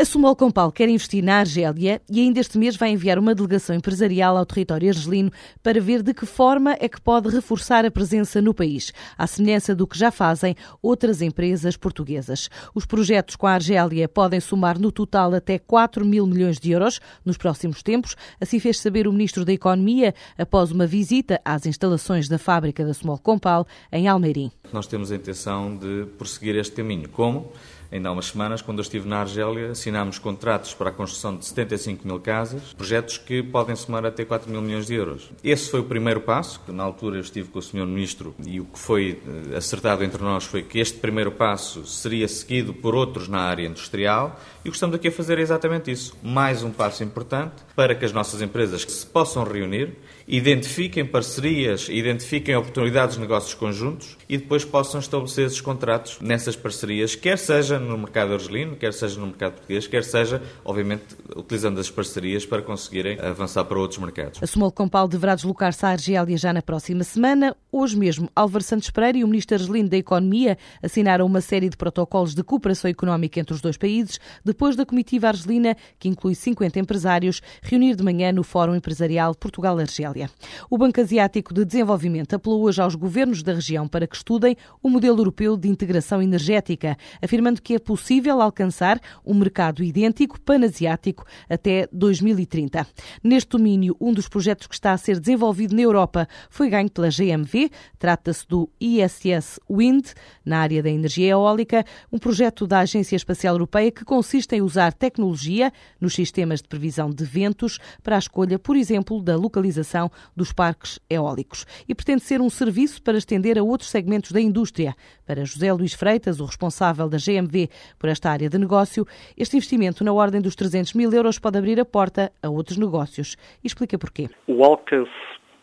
A Sumol Compal quer investir na Argélia e ainda este mês vai enviar uma delegação empresarial ao território argelino para ver de que forma é que pode reforçar a presença no país, à semelhança do que já fazem outras empresas portuguesas. Os projetos com a Argélia podem somar no total até 4 mil milhões de euros nos próximos tempos, assim fez saber o Ministro da Economia após uma visita às instalações da fábrica da Sumol Compal em Almeirim. Nós temos a intenção de prosseguir este caminho. Como? Ainda há umas semanas, quando eu estive na Argélia, assinámos contratos para a construção de 75 mil casas, projetos que podem somar até 4 mil milhões de euros. Esse foi o primeiro passo, que na altura eu estive com o Sr. Ministro e o que foi eh, acertado entre nós foi que este primeiro passo seria seguido por outros na área industrial e o que estamos aqui a fazer é exatamente isso. Mais um passo importante para que as nossas empresas se possam reunir, identifiquem parcerias, identifiquem oportunidades de negócios conjuntos e depois possam estabelecer esses contratos nessas parcerias, quer seja no mercado argelino, quer seja no mercado português, quer seja, obviamente, utilizando as parcerias para conseguirem avançar para outros mercados. A Sumol Compal deverá deslocar-se à Argélia já na próxima semana. Hoje mesmo, Álvaro Santos Pereira e o Ministro argelino da Economia assinaram uma série de protocolos de cooperação económica entre os dois países, depois da comitiva argelina, que inclui 50 empresários, reunir de manhã no Fórum Empresarial Portugal-Argélia. O Banco Asiático de Desenvolvimento apelou hoje aos governos da região para que estudem o modelo europeu de integração energética, afirmando que que é possível alcançar um mercado idêntico panasiático até 2030. Neste domínio, um dos projetos que está a ser desenvolvido na Europa foi ganho pela GMV. Trata-se do ISS Wind, na área da energia eólica, um projeto da Agência Espacial Europeia que consiste em usar tecnologia nos sistemas de previsão de ventos para a escolha, por exemplo, da localização dos parques eólicos. E pretende ser um serviço para estender a outros segmentos da indústria. Para José Luís Freitas, o responsável da GMV por esta área de negócio, este investimento na ordem dos 300 mil euros pode abrir a porta a outros negócios. E explica porquê. O alcance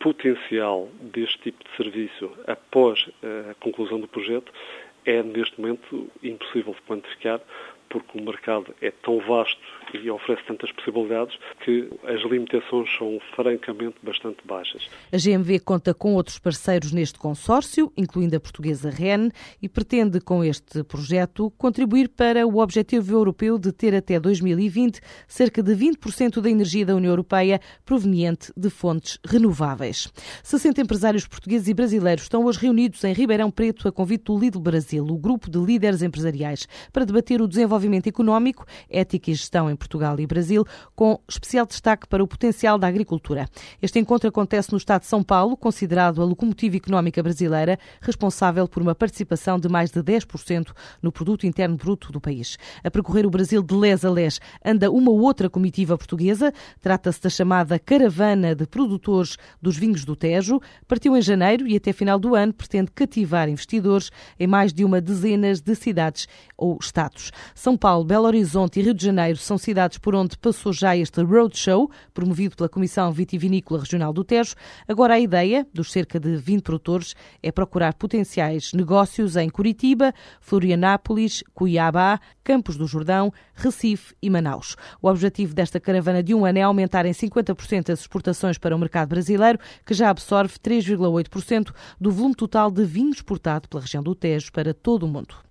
potencial deste tipo de serviço após a conclusão do projeto é, neste momento, impossível de quantificar, porque o mercado é tão vasto e oferece tantas possibilidades que as limitações são francamente bastante baixas. A GMV conta com outros parceiros neste consórcio, incluindo a portuguesa REN, e pretende com este projeto contribuir para o objetivo europeu de ter até 2020 cerca de 20% da energia da União Europeia proveniente de fontes renováveis. 60 empresários portugueses e brasileiros estão hoje reunidos em Ribeirão Preto a convite do Lidl Brasil, o grupo de líderes empresariais, para debater o desenvolvimento desenvolvimento económico, ética e gestão em Portugal e Brasil, com especial destaque para o potencial da agricultura. Este encontro acontece no estado de São Paulo, considerado a locomotiva económica brasileira, responsável por uma participação de mais de 10% no produto interno bruto do país. A percorrer o Brasil de les a les anda uma outra comitiva portuguesa, trata-se da chamada Caravana de Produtores dos Vinhos do Tejo, partiu em janeiro e até final do ano pretende cativar investidores em mais de uma dezena de cidades ou estados. São Paulo, Belo Horizonte e Rio de Janeiro são cidades por onde passou já este roadshow, promovido pela Comissão Vitivinícola Regional do Tejo. Agora a ideia, dos cerca de 20 produtores, é procurar potenciais negócios em Curitiba, Florianápolis, Cuiabá, Campos do Jordão, Recife e Manaus. O objetivo desta caravana de um ano é aumentar em 50% as exportações para o mercado brasileiro, que já absorve 3,8% do volume total de vinho exportado pela região do Tejo para todo o mundo.